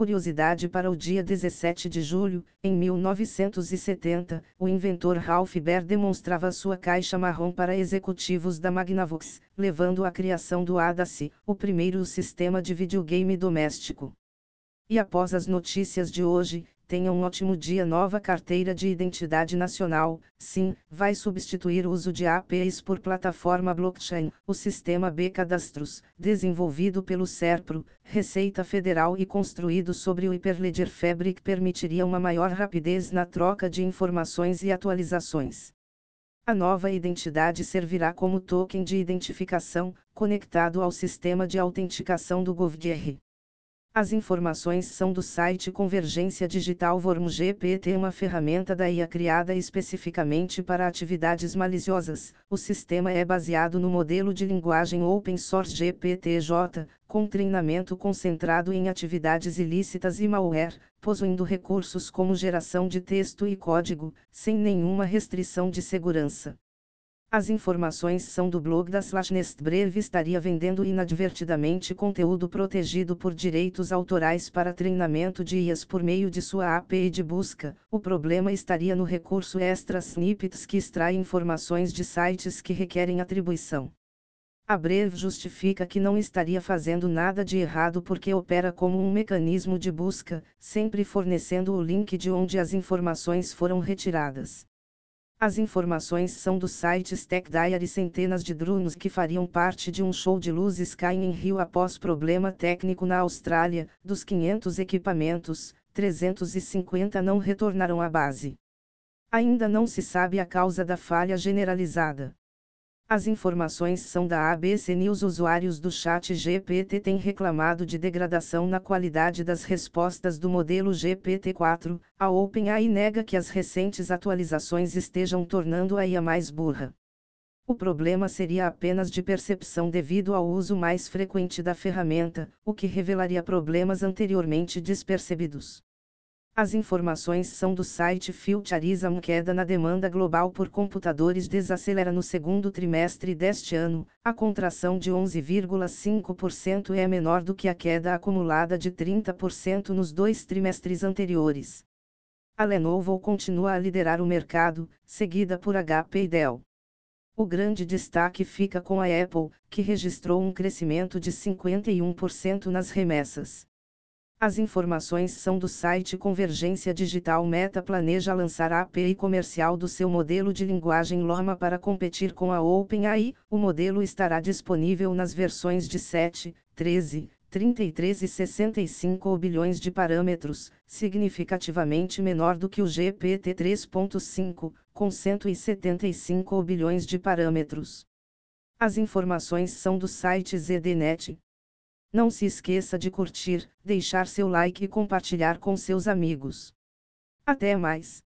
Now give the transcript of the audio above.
Curiosidade para o dia 17 de julho, em 1970, o inventor Ralph Baer demonstrava sua caixa marrom para executivos da Magnavox, levando à criação do ADAC, o primeiro sistema de videogame doméstico. E após as notícias de hoje, tenha um ótimo dia. Nova carteira de identidade nacional, sim, vai substituir o uso de APIs por plataforma blockchain. O sistema B Cadastros, desenvolvido pelo SERPRO, Receita Federal e construído sobre o Hyperledger Fabric, permitiria uma maior rapidez na troca de informações e atualizações. A nova identidade servirá como token de identificação, conectado ao sistema de autenticação do GovDR. As informações são do site Convergência Digital Vorm GPT, uma ferramenta da IA criada especificamente para atividades maliciosas. O sistema é baseado no modelo de linguagem Open Source GPT-J, com treinamento concentrado em atividades ilícitas e malware, possuindo recursos como geração de texto e código, sem nenhuma restrição de segurança. As informações são do blog da Slashnest Breve estaria vendendo inadvertidamente conteúdo protegido por direitos autorais para treinamento de IAs por meio de sua API de busca. O problema estaria no recurso Extra Snippets que extrai informações de sites que requerem atribuição. A Breve justifica que não estaria fazendo nada de errado porque opera como um mecanismo de busca, sempre fornecendo o link de onde as informações foram retiradas. As informações são do site Tech Diary centenas de drones que fariam parte de um show de luzes caem em rio após problema técnico na Austrália, dos 500 equipamentos, 350 não retornaram à base. Ainda não se sabe a causa da falha generalizada. As informações são da ABC News. Usuários do chat GPT têm reclamado de degradação na qualidade das respostas do modelo GPT-4. A OpenAI nega que as recentes atualizações estejam tornando a IA mais burra. O problema seria apenas de percepção devido ao uso mais frequente da ferramenta, o que revelaria problemas anteriormente despercebidos. As informações são do site Futurism queda na demanda global por computadores desacelera no segundo trimestre deste ano, a contração de 11,5% é menor do que a queda acumulada de 30% nos dois trimestres anteriores. A Lenovo continua a liderar o mercado, seguida por HP e Dell. O grande destaque fica com a Apple, que registrou um crescimento de 51% nas remessas. As informações são do site Convergência Digital Meta planeja lançar a API comercial do seu modelo de linguagem Loma para competir com a OpenAI. O modelo estará disponível nas versões de 7, 13, 33 e 65 bilhões de parâmetros, significativamente menor do que o GPT 3.5, com 175 bilhões de parâmetros. As informações são do site ZDNet. Não se esqueça de curtir, deixar seu like e compartilhar com seus amigos. Até mais!